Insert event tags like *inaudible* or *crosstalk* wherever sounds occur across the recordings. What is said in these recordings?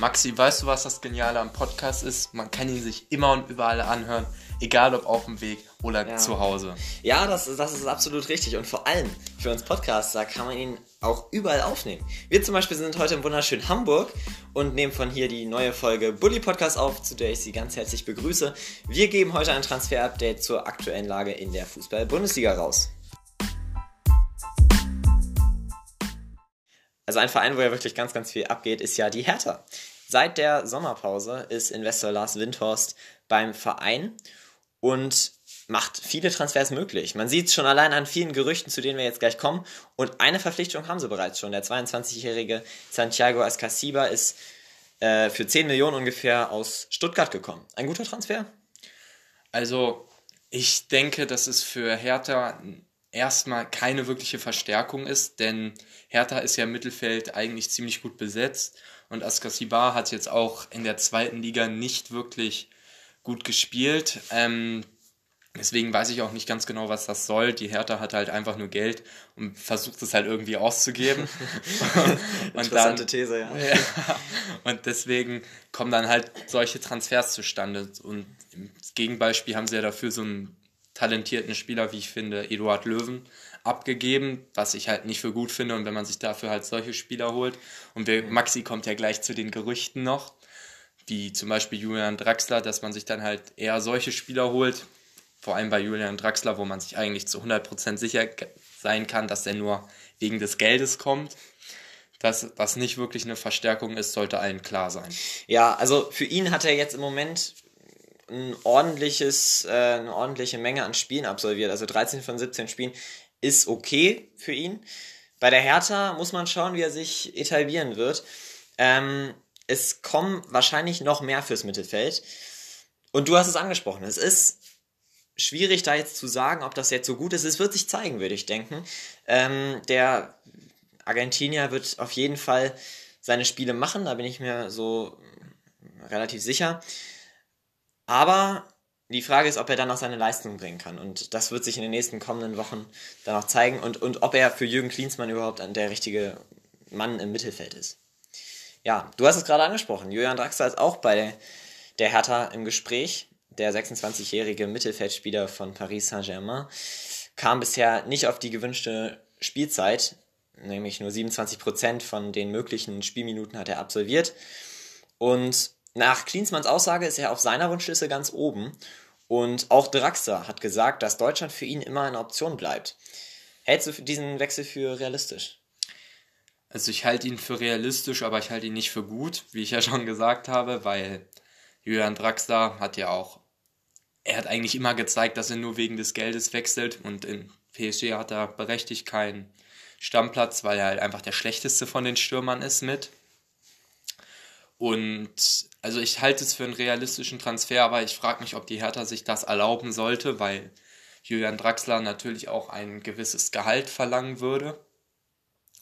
Maxi, weißt du, was das Geniale am Podcast ist? Man kann ihn sich immer und überall anhören, egal ob auf dem Weg oder ja. zu Hause. Ja, das, das ist absolut richtig. Und vor allem für uns Podcaster kann man ihn auch überall aufnehmen. Wir zum Beispiel sind heute im wunderschönen Hamburg und nehmen von hier die neue Folge Bully Podcast auf, zu der ich Sie ganz herzlich begrüße. Wir geben heute ein Transfer-Update zur aktuellen Lage in der Fußball-Bundesliga raus. Also ein Verein, wo ja wirklich ganz, ganz viel abgeht, ist ja die Hertha. Seit der Sommerpause ist Investor Lars Windhorst beim Verein und macht viele Transfers möglich. Man sieht es schon allein an vielen Gerüchten, zu denen wir jetzt gleich kommen. Und eine Verpflichtung haben sie bereits schon. Der 22-jährige Santiago Ascasiba ist äh, für 10 Millionen ungefähr aus Stuttgart gekommen. Ein guter Transfer? Also, ich denke, dass es für Hertha erstmal keine wirkliche Verstärkung ist, denn Hertha ist ja im Mittelfeld eigentlich ziemlich gut besetzt und Askasibar hat jetzt auch in der zweiten Liga nicht wirklich gut gespielt. Ähm, deswegen weiß ich auch nicht ganz genau, was das soll. Die Hertha hat halt einfach nur Geld und versucht es halt irgendwie auszugeben. *laughs* und Interessante dann, These, ja. *laughs* ja. Und deswegen kommen dann halt solche Transfers zustande. Und im Gegenbeispiel haben sie ja dafür so einen talentierten Spieler, wie ich finde, Eduard Löwen, abgegeben, was ich halt nicht für gut finde. Und wenn man sich dafür halt solche Spieler holt, und wir, Maxi kommt ja gleich zu den Gerüchten noch, wie zum Beispiel Julian Draxler, dass man sich dann halt eher solche Spieler holt, vor allem bei Julian Draxler, wo man sich eigentlich zu 100% sicher sein kann, dass er nur wegen des Geldes kommt. Dass das nicht wirklich eine Verstärkung ist, sollte allen klar sein. Ja, also für ihn hat er jetzt im Moment ein ordentliches, äh, eine ordentliche Menge an Spielen absolviert. Also 13 von 17 Spielen ist okay für ihn. Bei der Hertha muss man schauen, wie er sich etablieren wird. Ähm, es kommen wahrscheinlich noch mehr fürs Mittelfeld. Und du hast es angesprochen. Es ist schwierig, da jetzt zu sagen, ob das jetzt so gut ist. Es wird sich zeigen, würde ich denken. Ähm, der Argentinier wird auf jeden Fall seine Spiele machen, da bin ich mir so relativ sicher. Aber die Frage ist, ob er dann auch seine Leistung bringen kann. Und das wird sich in den nächsten kommenden Wochen dann auch zeigen. Und, und ob er für Jürgen Klinsmann überhaupt der richtige Mann im Mittelfeld ist. Ja, du hast es gerade angesprochen. Julian Draxler ist auch bei der Hertha im Gespräch. Der 26-jährige Mittelfeldspieler von Paris Saint-Germain kam bisher nicht auf die gewünschte Spielzeit, nämlich nur 27% von den möglichen Spielminuten hat er absolviert. Und nach Klinsmanns Aussage ist er auf seiner Wunschliste ganz oben und auch Draxler hat gesagt, dass Deutschland für ihn immer eine Option bleibt. Hältst du diesen Wechsel für realistisch? Also ich halte ihn für realistisch, aber ich halte ihn nicht für gut, wie ich ja schon gesagt habe, weil Julian Draxler hat ja auch, er hat eigentlich immer gezeigt, dass er nur wegen des Geldes wechselt und in PSG hat er berechtigt keinen Stammplatz, weil er halt einfach der schlechteste von den Stürmern ist mit. Und also ich halte es für einen realistischen Transfer, aber ich frage mich, ob die Hertha sich das erlauben sollte, weil Julian Draxler natürlich auch ein gewisses Gehalt verlangen würde.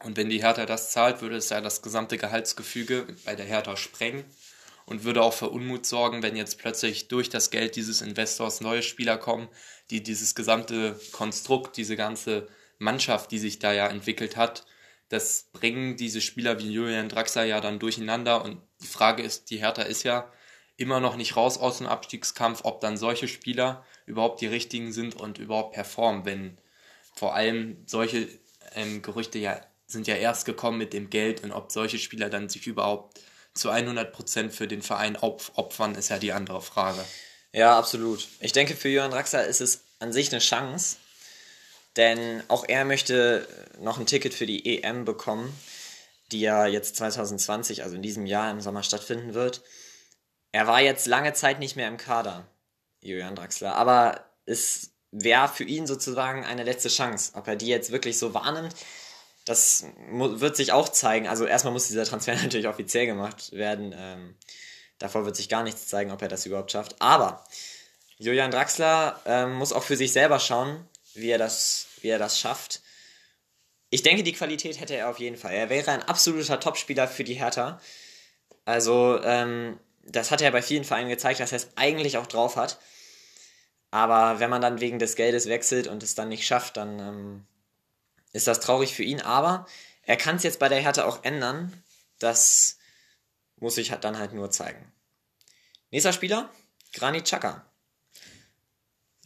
Und wenn die Hertha das zahlt, würde es ja das gesamte Gehaltsgefüge bei der Hertha sprengen und würde auch für Unmut sorgen, wenn jetzt plötzlich durch das Geld dieses Investors neue Spieler kommen, die dieses gesamte Konstrukt, diese ganze Mannschaft, die sich da ja entwickelt hat, das bringen diese Spieler wie Julian Draxler ja dann durcheinander und die Frage ist, die Hertha ist ja immer noch nicht raus aus dem Abstiegskampf, ob dann solche Spieler überhaupt die richtigen sind und überhaupt performen, wenn vor allem solche ähm, Gerüchte ja sind ja erst gekommen mit dem Geld und ob solche Spieler dann sich überhaupt zu 100% für den Verein opfern, ist ja die andere Frage. Ja, absolut. Ich denke, für Johann Draxler ist es an sich eine Chance, denn auch er möchte noch ein Ticket für die EM bekommen, die ja jetzt 2020, also in diesem Jahr im Sommer stattfinden wird. Er war jetzt lange Zeit nicht mehr im Kader, Julian Draxler, aber es wäre für ihn sozusagen eine letzte Chance. Ob er die jetzt wirklich so wahrnimmt, das wird sich auch zeigen. Also erstmal muss dieser Transfer *laughs* natürlich offiziell gemacht werden. Ähm, davor wird sich gar nichts zeigen, ob er das überhaupt schafft. Aber Julian Draxler ähm, muss auch für sich selber schauen, wie er das wie er das schafft. Ich denke, die Qualität hätte er auf jeden Fall. Er wäre ein absoluter Topspieler für die Hertha. Also, ähm, das hat er bei vielen Vereinen gezeigt, dass er es eigentlich auch drauf hat. Aber wenn man dann wegen des Geldes wechselt und es dann nicht schafft, dann ähm, ist das traurig für ihn. Aber er kann es jetzt bei der Hertha auch ändern, dass muss sich halt dann halt nur zeigen. Nächster Spieler, Granit Xhaka.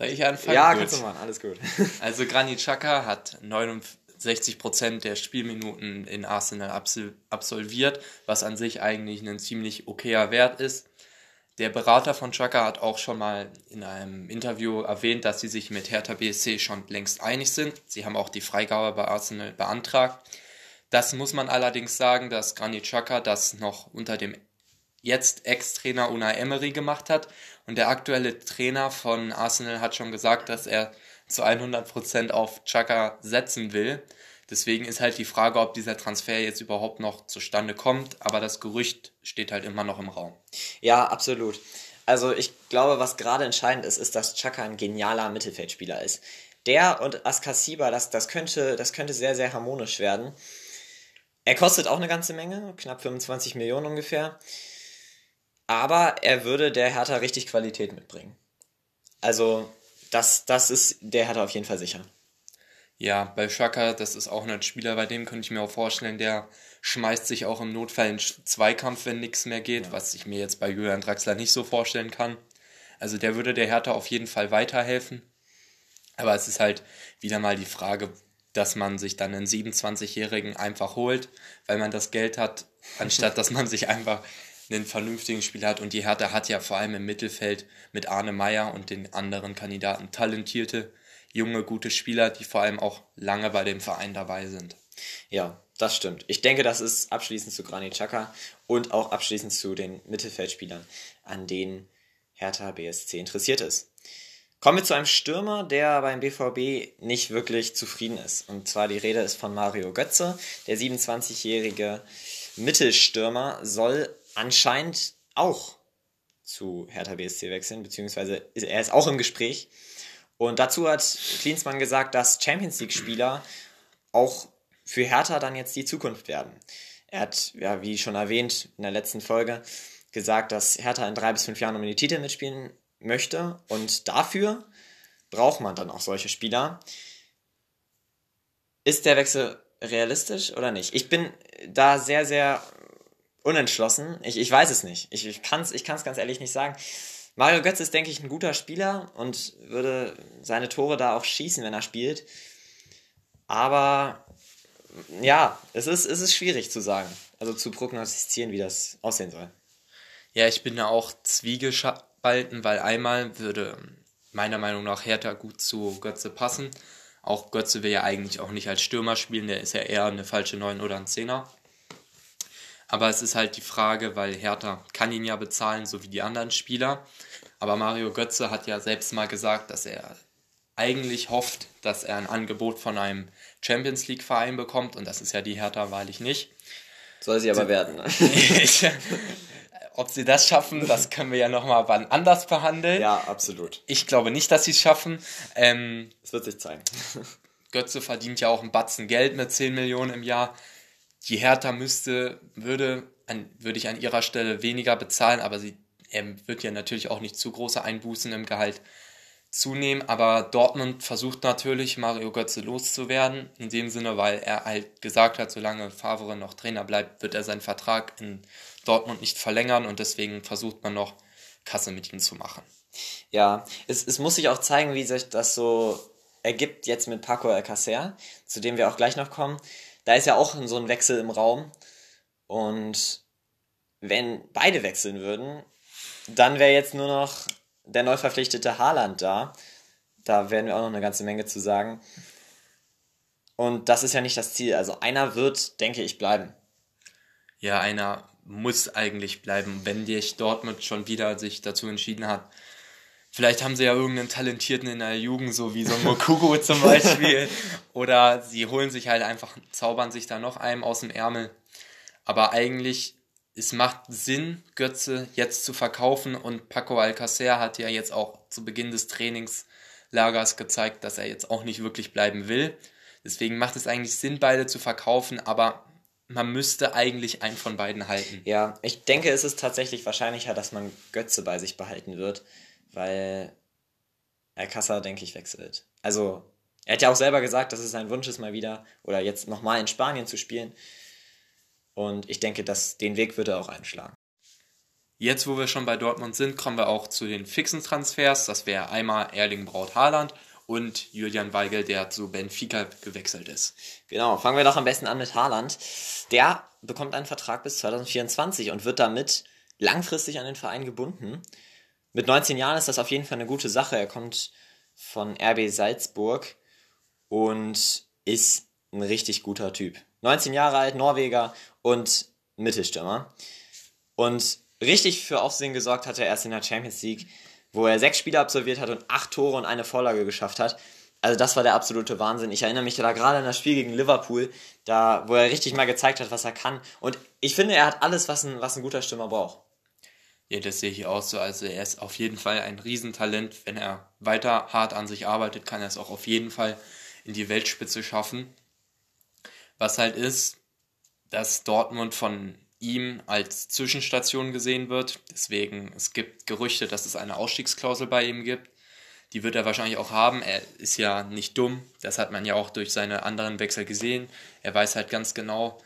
Soll ich anfangen? Ja, Gut. kannst du machen, alles gut. *laughs* Also Granit Xhaka hat 69% der Spielminuten in Arsenal absol absolviert, was an sich eigentlich ein ziemlich okayer Wert ist. Der Berater von Xhaka hat auch schon mal in einem Interview erwähnt, dass sie sich mit Hertha BSC schon längst einig sind. Sie haben auch die Freigabe bei Arsenal beantragt. Das muss man allerdings sagen, dass Granit Xhaka das noch unter dem jetzt Ex-Trainer Unai Emery gemacht hat. Und der aktuelle Trainer von Arsenal hat schon gesagt, dass er zu 100% auf Chaka setzen will. Deswegen ist halt die Frage, ob dieser Transfer jetzt überhaupt noch zustande kommt. Aber das Gerücht steht halt immer noch im Raum. Ja, absolut. Also ich glaube, was gerade entscheidend ist, ist, dass Chaka ein genialer Mittelfeldspieler ist. Der und Askasiba, das, das, könnte, das könnte sehr, sehr harmonisch werden. Er kostet auch eine ganze Menge, knapp 25 Millionen ungefähr. Aber er würde der Hertha richtig Qualität mitbringen. Also, das, das ist der Hertha auf jeden Fall sicher. Ja, bei Chaka, das ist auch ein Spieler, bei dem könnte ich mir auch vorstellen, der schmeißt sich auch im Notfall in Zweikampf, wenn nichts mehr geht, ja. was ich mir jetzt bei Julian Draxler nicht so vorstellen kann. Also der würde der Hertha auf jeden Fall weiterhelfen. Aber es ist halt wieder mal die Frage, dass man sich dann einen 27-Jährigen einfach holt, weil man das Geld hat, anstatt *laughs* dass man sich einfach einen vernünftigen Spieler hat. Und die Hertha hat ja vor allem im Mittelfeld mit Arne Meyer und den anderen Kandidaten talentierte, junge, gute Spieler, die vor allem auch lange bei dem Verein dabei sind. Ja, das stimmt. Ich denke, das ist abschließend zu Granit Xhaka und auch abschließend zu den Mittelfeldspielern, an denen Hertha BSC interessiert ist. Kommen wir zu einem Stürmer, der beim BVB nicht wirklich zufrieden ist. Und zwar die Rede ist von Mario Götze. Der 27-jährige Mittelstürmer soll anscheinend auch zu Hertha BSC wechseln, beziehungsweise er ist auch im Gespräch. Und dazu hat Klinsmann gesagt, dass Champions League-Spieler auch für Hertha dann jetzt die Zukunft werden. Er hat, ja, wie schon erwähnt in der letzten Folge, gesagt, dass Hertha in drei bis fünf Jahren um die Titel mitspielen möchte. Und dafür braucht man dann auch solche Spieler. Ist der Wechsel realistisch oder nicht? Ich bin da sehr, sehr unentschlossen. Ich, ich weiß es nicht. Ich, ich kann es ich kann's ganz ehrlich nicht sagen. Mario Götz ist, denke ich, ein guter Spieler und würde seine Tore da auch schießen, wenn er spielt. Aber ja, es ist, es ist schwierig zu sagen. Also zu prognostizieren, wie das aussehen soll. Ja, ich bin da auch zwiegespalten, weil einmal würde meiner Meinung nach Hertha gut zu Götze passen. Auch Götze will ja eigentlich auch nicht als Stürmer spielen, der ist ja eher eine falsche 9 oder ein Zehner. Aber es ist halt die Frage, weil Hertha kann ihn ja bezahlen, so wie die anderen Spieler. Aber Mario Götze hat ja selbst mal gesagt, dass er eigentlich hofft, dass er ein Angebot von einem Champions League Verein bekommt. Und das ist ja die Hertha wahrlich nicht. Soll sie aber werden. Ne? *laughs* Ob sie das schaffen, das können wir ja nochmal wann anders behandeln. Ja, absolut. Ich glaube nicht, dass sie es schaffen. Ähm, es wird sich zeigen. Götze verdient ja auch einen Batzen Geld mit 10 Millionen im Jahr. Die Hertha müsste, würde, an, würde ich an ihrer Stelle weniger bezahlen, aber sie er wird ja natürlich auch nicht zu große Einbußen im Gehalt zunehmen. Aber Dortmund versucht natürlich, Mario Götze loszuwerden. In dem Sinne, weil er halt gesagt hat, solange Favre noch Trainer bleibt, wird er seinen Vertrag in Dortmund nicht verlängern und deswegen versucht man noch Kasse mit ihm zu machen. Ja, es, es muss sich auch zeigen, wie sich das so ergibt jetzt mit Paco Alcacer, zu dem wir auch gleich noch kommen. Da ist ja auch so ein Wechsel im Raum und wenn beide wechseln würden, dann wäre jetzt nur noch der neu verpflichtete Haaland da. Da werden wir auch noch eine ganze Menge zu sagen. Und das ist ja nicht das Ziel. Also einer wird, denke ich, bleiben. Ja, einer muss eigentlich bleiben, wenn dich Dortmund schon wieder sich dazu entschieden hat. Vielleicht haben sie ja irgendeinen Talentierten in der Jugend, so wie so ein Mokugo *laughs* zum Beispiel. Oder sie holen sich halt einfach, zaubern sich da noch einem aus dem Ärmel. Aber eigentlich es macht Sinn, Götze jetzt zu verkaufen und Paco Alcacer hat ja jetzt auch zu Beginn des Trainingslagers gezeigt, dass er jetzt auch nicht wirklich bleiben will. Deswegen macht es eigentlich Sinn, beide zu verkaufen, aber man müsste eigentlich einen von beiden halten. Ja, ich denke, es ist tatsächlich wahrscheinlicher, dass man Götze bei sich behalten wird, weil Alcázar, denke ich, wechselt. Also, er hat ja auch selber gesagt, dass es sein Wunsch ist, mal wieder oder jetzt nochmal in Spanien zu spielen. Und ich denke, dass den Weg wird er auch einschlagen. Jetzt, wo wir schon bei Dortmund sind, kommen wir auch zu den fixen Transfers. Das wäre einmal Erling Braut Haaland und Julian Weigel, der zu Benfica gewechselt ist. Genau, fangen wir doch am besten an mit Haaland. Der bekommt einen Vertrag bis 2024 und wird damit langfristig an den Verein gebunden. Mit 19 Jahren ist das auf jeden Fall eine gute Sache. Er kommt von RB Salzburg und ist ein richtig guter Typ. 19 Jahre alt, Norweger und Mittelstürmer. Und richtig für Aufsehen gesorgt hat er erst in der Champions League, wo er sechs Spiele absolviert hat und acht Tore und eine Vorlage geschafft hat. Also das war der absolute Wahnsinn. Ich erinnere mich da gerade an das Spiel gegen Liverpool, da wo er richtig mal gezeigt hat, was er kann. Und ich finde, er hat alles, was ein, was ein guter Stürmer braucht. Ja, das sehe ich auch so. Also er ist auf jeden Fall ein Riesentalent. Wenn er weiter hart an sich arbeitet, kann er es auch auf jeden Fall in die Weltspitze schaffen. Was halt ist, dass Dortmund von ihm als Zwischenstation gesehen wird. Deswegen, es gibt Gerüchte, dass es eine Ausstiegsklausel bei ihm gibt. Die wird er wahrscheinlich auch haben. Er ist ja nicht dumm. Das hat man ja auch durch seine anderen Wechsel gesehen. Er weiß halt ganz genau,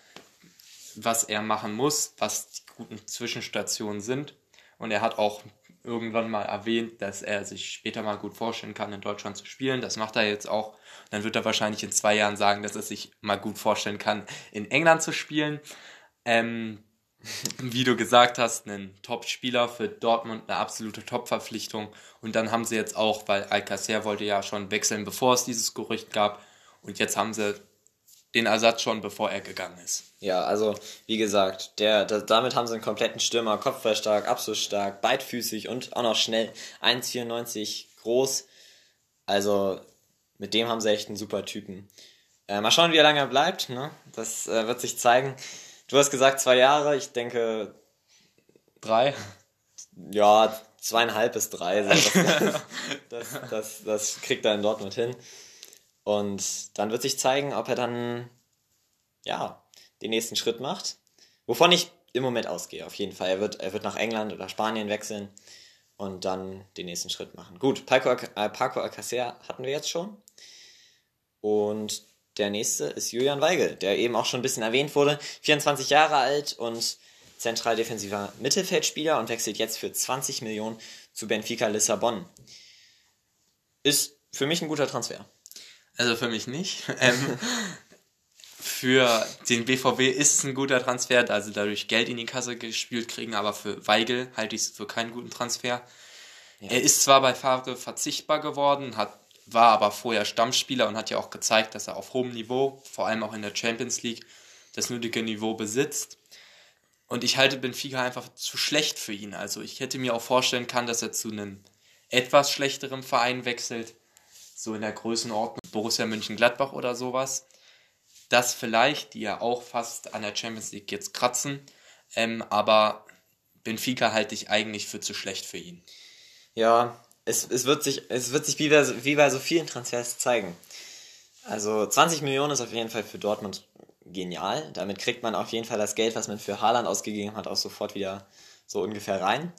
was er machen muss, was die guten Zwischenstationen sind. Und er hat auch irgendwann mal erwähnt, dass er sich später mal gut vorstellen kann, in Deutschland zu spielen. Das macht er jetzt auch. Dann wird er wahrscheinlich in zwei Jahren sagen, dass er sich mal gut vorstellen kann, in England zu spielen. Ähm, *laughs* wie du gesagt hast, ein Top-Spieler für Dortmund, eine absolute Top-Verpflichtung. Und dann haben sie jetzt auch, weil Alcacer wollte ja schon wechseln, bevor es dieses Gerücht gab. Und jetzt haben sie den Ersatz schon, bevor er gegangen ist. Ja, also wie gesagt, der, der damit haben sie einen kompletten Stürmer, kopfballstark, abschlussstark, beidfüßig und auch noch schnell, 1,94 groß. Also mit dem haben sie echt einen super Typen. Äh, mal schauen, wie lange er bleibt. Ne? Das äh, wird sich zeigen. Du hast gesagt zwei Jahre, ich denke drei. Ja, zweieinhalb bis drei. Das, *laughs* das, das, das kriegt er in Dortmund hin. Und dann wird sich zeigen, ob er dann ja den nächsten Schritt macht. Wovon ich im Moment ausgehe, auf jeden Fall. Er wird, er wird nach England oder Spanien wechseln und dann den nächsten Schritt machen. Gut, Paco, äh, Paco Alcacer hatten wir jetzt schon. Und der nächste ist Julian Weigel, der eben auch schon ein bisschen erwähnt wurde. 24 Jahre alt und zentral defensiver Mittelfeldspieler und wechselt jetzt für 20 Millionen zu Benfica Lissabon. Ist für mich ein guter Transfer. Also für mich nicht. *laughs* Ähm, für den BVB ist es ein guter Transfer, da sie dadurch Geld in die Kasse gespielt kriegen, aber für Weigel halte ich es für keinen guten Transfer. Ja. Er ist zwar bei Favre verzichtbar geworden, hat war aber vorher Stammspieler und hat ja auch gezeigt, dass er auf hohem Niveau, vor allem auch in der Champions League, das nötige Niveau besitzt. Und ich halte Benfica einfach zu schlecht für ihn. Also ich hätte mir auch vorstellen können, dass er zu einem etwas schlechteren Verein wechselt, so in der Größenordnung Borussia Mönchengladbach oder sowas. Das vielleicht, die ja auch fast an der Champions League jetzt kratzen, ähm, aber Benfica halte ich eigentlich für zu schlecht für ihn. Ja, es, es wird sich, es wird sich wie bei, wie bei so vielen Transfers zeigen. Also 20 Millionen ist auf jeden Fall für Dortmund genial. Damit kriegt man auf jeden Fall das Geld, was man für Haaland ausgegeben hat, auch sofort wieder so ungefähr rein.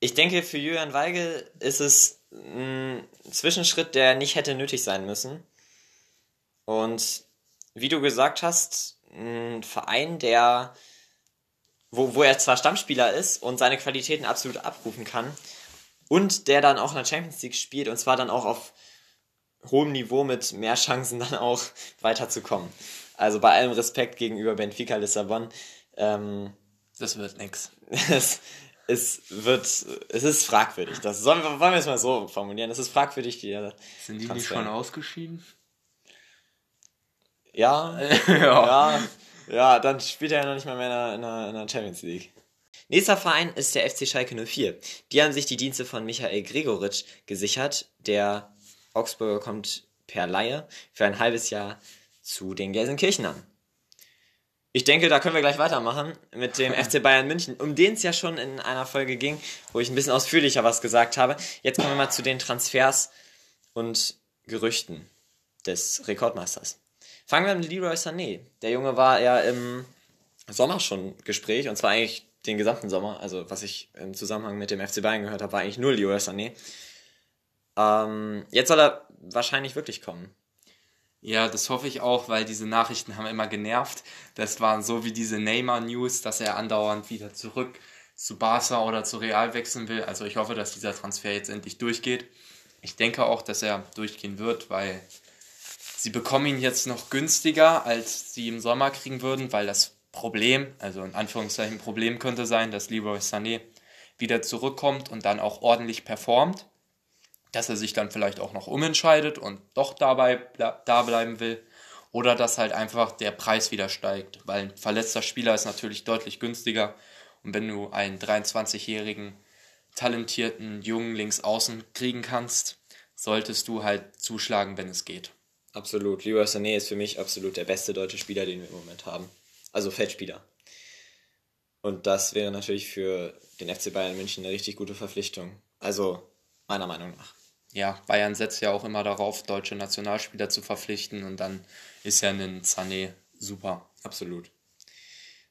Ich denke, für Julian Weigel ist es ein Zwischenschritt, der nicht hätte nötig sein müssen. Und wie du gesagt hast, ein Verein, der wo, wo er zwar Stammspieler ist und seine Qualitäten absolut abrufen kann und der dann auch in der Champions League spielt und zwar dann auch auf hohem Niveau mit mehr Chancen dann auch *laughs* weiterzukommen. Also bei allem Respekt gegenüber Benfica Lissabon. Ähm, das wird nix. *laughs* es wird, es ist fragwürdig. Das sollen wir, wollen wir es mal so formulieren. Es ist fragwürdig, die Sind die nicht schon ausgeschieden? Ja, *laughs* ja. ja. Ja, dann spielt er ja noch nicht mal mehr in der, in der Champions League. Nächster Verein ist der FC Schalke 04. Die haben sich die Dienste von Michael Gregoritsch gesichert. Der Augsburger kommt per Laie für ein halbes Jahr zu den Gelsenkirchenern. Ich denke, da können wir gleich weitermachen mit dem *laughs* FC Bayern München, um den es ja schon in einer Folge ging, wo ich ein bisschen ausführlicher was gesagt habe. Jetzt kommen wir mal zu den Transfers und Gerüchten des Rekordmeisters. Fangen wir mit Leroy Sané. Der Junge war ja im Sommer schon Gespräch und zwar eigentlich den gesamten Sommer. Also was ich im Zusammenhang mit dem FC Bayern gehört habe, war eigentlich nur Leroy Sané. Ähm, jetzt soll er wahrscheinlich wirklich kommen. Ja, das hoffe ich auch, weil diese Nachrichten haben immer genervt. Das waren so wie diese Neymar-News, dass er andauernd wieder zurück zu Barca oder zu Real wechseln will. Also ich hoffe, dass dieser Transfer jetzt endlich durchgeht. Ich denke auch, dass er durchgehen wird, weil sie bekommen ihn jetzt noch günstiger, als sie im Sommer kriegen würden, weil das Problem, also in Anführungszeichen Problem könnte sein, dass Leroy Sané wieder zurückkommt und dann auch ordentlich performt dass er sich dann vielleicht auch noch umentscheidet und doch dabei da bleiben will. Oder dass halt einfach der Preis wieder steigt, weil ein verletzter Spieler ist natürlich deutlich günstiger. Und wenn du einen 23-jährigen, talentierten jungen Linksaußen kriegen kannst, solltest du halt zuschlagen, wenn es geht. Absolut. Leroy Sané ist für mich absolut der beste deutsche Spieler, den wir im Moment haben. Also Feldspieler. Und das wäre natürlich für den FC Bayern München eine richtig gute Verpflichtung. Also meiner Meinung nach ja, Bayern setzt ja auch immer darauf, deutsche Nationalspieler zu verpflichten und dann ist ja ein Sané super. Absolut.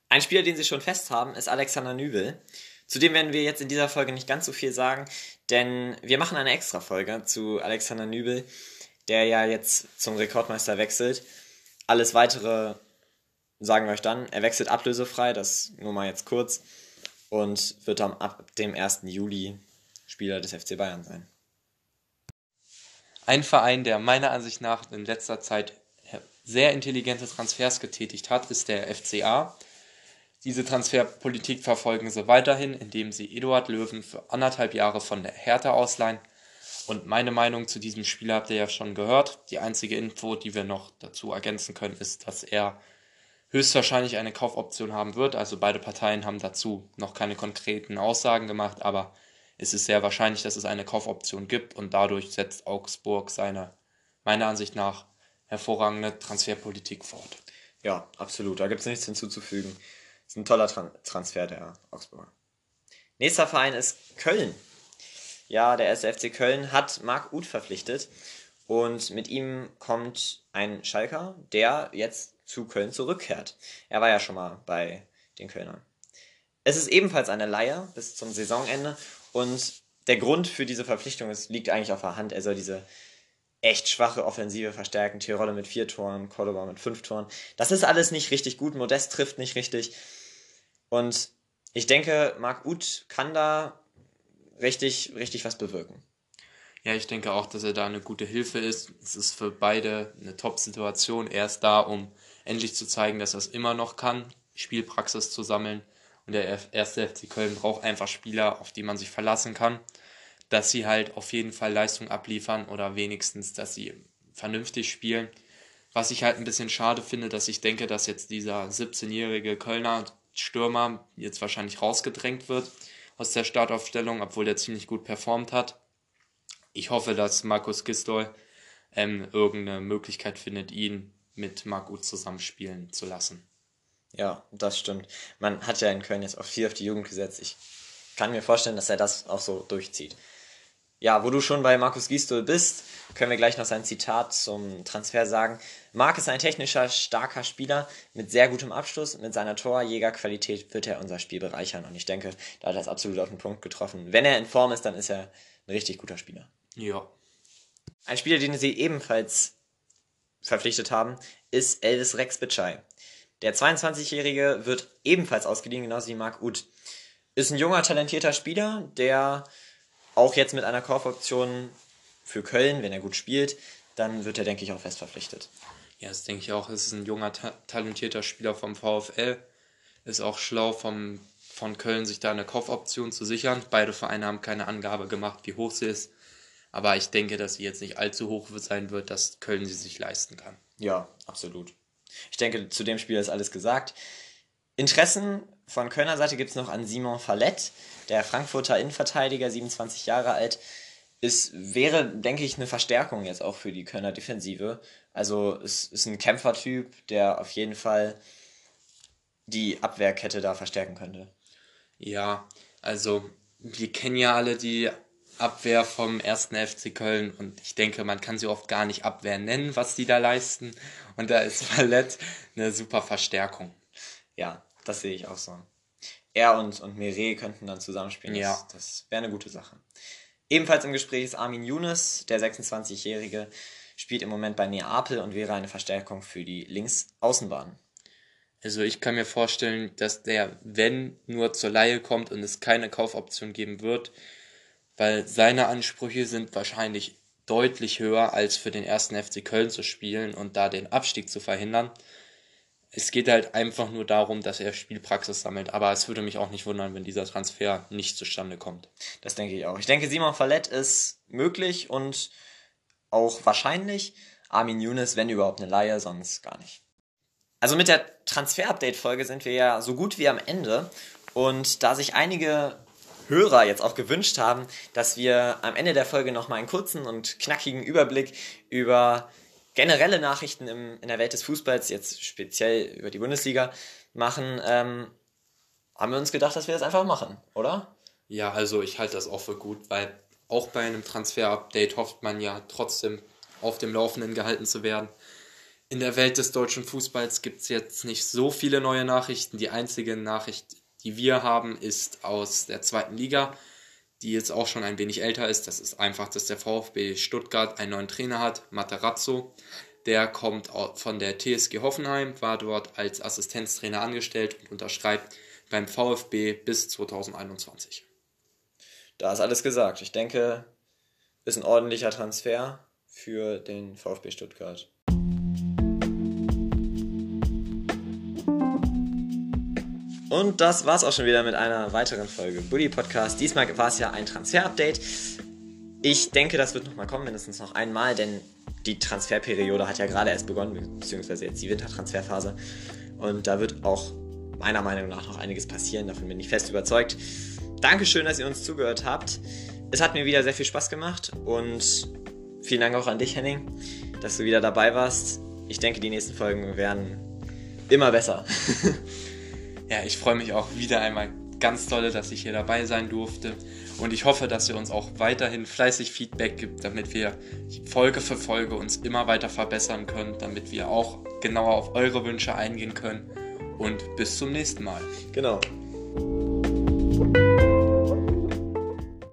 Ein Spieler, den sie schon fest haben, ist Alexander Nübel. Zudem werden wir jetzt in dieser Folge nicht ganz so viel sagen, denn wir machen eine extra Folge zu Alexander Nübel, der ja jetzt zum Rekordmeister wechselt. Alles weitere sagen wir euch dann. Er wechselt ablösefrei, das nur mal jetzt kurz, und wird dann ab dem 1. Juli Spieler des FC Bayern sein. Ein Verein, der meiner Ansicht nach in letzter Zeit sehr intelligente Transfers getätigt hat, ist der FCA. Diese Transferpolitik verfolgen sie weiterhin, indem sie Eduard Löwen für anderthalb Jahre von der Hertha ausleihen. Und meine Meinung zu diesem Spieler habt ihr ja schon gehört. Die einzige Info, die wir noch dazu ergänzen können, ist, dass er höchstwahrscheinlich eine Kaufoption haben wird. Also beide Parteien haben dazu noch keine konkreten Aussagen gemacht, aber ist es sehr wahrscheinlich, dass es eine Kaufoption gibt und dadurch setzt Augsburg seine, meiner Ansicht nach, hervorragende Transferpolitik fort. Ja, absolut. Da gibt es nichts hinzuzufügen. Ist ein toller Tran Transfer der Augsburger. Nächster Verein ist Köln. Ja, der SFC Köln hat Marc Uth verpflichtet und mit ihm kommt ein Schalker, der jetzt zu Köln zurückkehrt. Er war ja schon mal bei den Kölnern. Es ist ebenfalls eine Leihe bis zum Saisonende und der Grund für diese Verpflichtung ist, liegt eigentlich auf der Hand. Er soll diese echt schwache Offensive verstärken. Tirole mit vier Toren, Cordoba mit fünf Toren. Das ist alles nicht richtig gut. Modest trifft nicht richtig. Und ich denke, Marc Uth kann da richtig, richtig was bewirken. Ja, ich denke auch, dass er da eine gute Hilfe ist. Es ist für beide eine Top-Situation. Er ist da, um endlich zu zeigen, dass er es immer noch kann, Spielpraxis zu sammeln. Und der erste FC Köln braucht einfach Spieler, auf die man sich verlassen kann, dass sie halt auf jeden Fall Leistung abliefern oder wenigstens, dass sie vernünftig spielen. Was ich halt ein bisschen schade finde, dass ich denke, dass jetzt dieser 17-jährige Kölner Stürmer jetzt wahrscheinlich rausgedrängt wird aus der Startaufstellung, obwohl der ziemlich gut performt hat. Ich hoffe, dass Markus Gistol ähm, irgendeine Möglichkeit findet, ihn mit Marc zusammenspielen zu lassen. Ja, das stimmt. Man hat ja in Köln jetzt auch viel auf die Jugend gesetzt. Ich kann mir vorstellen, dass er das auch so durchzieht. Ja, wo du schon bei Markus Gisdol bist, können wir gleich noch sein Zitat zum Transfer sagen. Marc ist ein technischer, starker Spieler mit sehr gutem Abschluss. Mit seiner Torjägerqualität wird er unser Spiel bereichern. Und ich denke, da hat er es absolut auf den Punkt getroffen. Wenn er in Form ist, dann ist er ein richtig guter Spieler. Ja. Ein Spieler, den sie ebenfalls verpflichtet haben, ist Elvis Rex Bitschei. Der 22-Jährige wird ebenfalls ausgeliehen, genauso wie Marc Uth. Ist ein junger, talentierter Spieler, der auch jetzt mit einer Kaufoption für Köln, wenn er gut spielt, dann wird er, denke ich, auch fest verpflichtet. Ja, das denke ich auch. Es ist ein junger, ta talentierter Spieler vom VfL. Ist auch schlau vom, von Köln, sich da eine Kaufoption zu sichern. Beide Vereine haben keine Angabe gemacht, wie hoch sie ist. Aber ich denke, dass sie jetzt nicht allzu hoch sein wird, dass Köln sie sich leisten kann. Ja, absolut. Ich denke, zu dem Spiel ist alles gesagt. Interessen von Kölner Seite gibt es noch an Simon Fallett, der Frankfurter Innenverteidiger, 27 Jahre alt. Es wäre, denke ich, eine Verstärkung jetzt auch für die Kölner Defensive. Also es ist ein Kämpfertyp, der auf jeden Fall die Abwehrkette da verstärken könnte. Ja, also wir kennen ja alle die Abwehr vom ersten FC Köln und ich denke, man kann sie oft gar nicht Abwehr nennen, was die da leisten. Und da ist *laughs* Valette eine super Verstärkung. Ja, das sehe ich auch so. Er und, und Mire könnten dann zusammenspielen. Das, ja. das wäre eine gute Sache. Ebenfalls im Gespräch ist Armin Younes, der 26-Jährige, spielt im Moment bei Neapel und wäre eine Verstärkung für die Linksaußenbahn. Also ich kann mir vorstellen, dass der, wenn nur zur Laie kommt und es keine Kaufoption geben wird, weil seine Ansprüche sind wahrscheinlich deutlich höher, als für den ersten FC Köln zu spielen und da den Abstieg zu verhindern. Es geht halt einfach nur darum, dass er Spielpraxis sammelt. Aber es würde mich auch nicht wundern, wenn dieser Transfer nicht zustande kommt. Das denke ich auch. Ich denke, Simon Fallett ist möglich und auch wahrscheinlich. Armin Younes, wenn überhaupt eine Laie, sonst gar nicht. Also mit der Transfer-Update-Folge sind wir ja so gut wie am Ende. Und da sich einige Hörer jetzt auch gewünscht haben, dass wir am Ende der Folge nochmal einen kurzen und knackigen Überblick über generelle Nachrichten im, in der Welt des Fußballs, jetzt speziell über die Bundesliga, machen, ähm, haben wir uns gedacht, dass wir das einfach machen, oder? Ja, also ich halte das auch für gut, weil auch bei einem Transfer-Update hofft man ja trotzdem auf dem Laufenden gehalten zu werden. In der Welt des deutschen Fußballs gibt es jetzt nicht so viele neue Nachrichten. Die einzige Nachricht, die wir haben, ist aus der zweiten Liga, die jetzt auch schon ein wenig älter ist. Das ist einfach, dass der VfB Stuttgart einen neuen Trainer hat, Materazzo. Der kommt von der TSG Hoffenheim, war dort als Assistenztrainer angestellt und unterschreibt beim VfB bis 2021. Da ist alles gesagt. Ich denke, ist ein ordentlicher Transfer für den VfB Stuttgart. Und das war's auch schon wieder mit einer weiteren Folge Bully Podcast. Diesmal war es ja ein Transfer-Update. Ich denke, das wird nochmal kommen, mindestens noch einmal, denn die Transferperiode hat ja gerade erst begonnen, beziehungsweise jetzt die Wintertransferphase. Und da wird auch meiner Meinung nach noch einiges passieren, davon bin ich fest überzeugt. Dankeschön, dass ihr uns zugehört habt. Es hat mir wieder sehr viel Spaß gemacht und vielen Dank auch an dich, Henning, dass du wieder dabei warst. Ich denke, die nächsten Folgen werden immer besser. *laughs* Ja, ich freue mich auch wieder einmal ganz toll, dass ich hier dabei sein durfte. Und ich hoffe, dass ihr uns auch weiterhin fleißig Feedback gibt, damit wir Folge für Folge uns immer weiter verbessern können, damit wir auch genauer auf eure Wünsche eingehen können. Und bis zum nächsten Mal. Genau.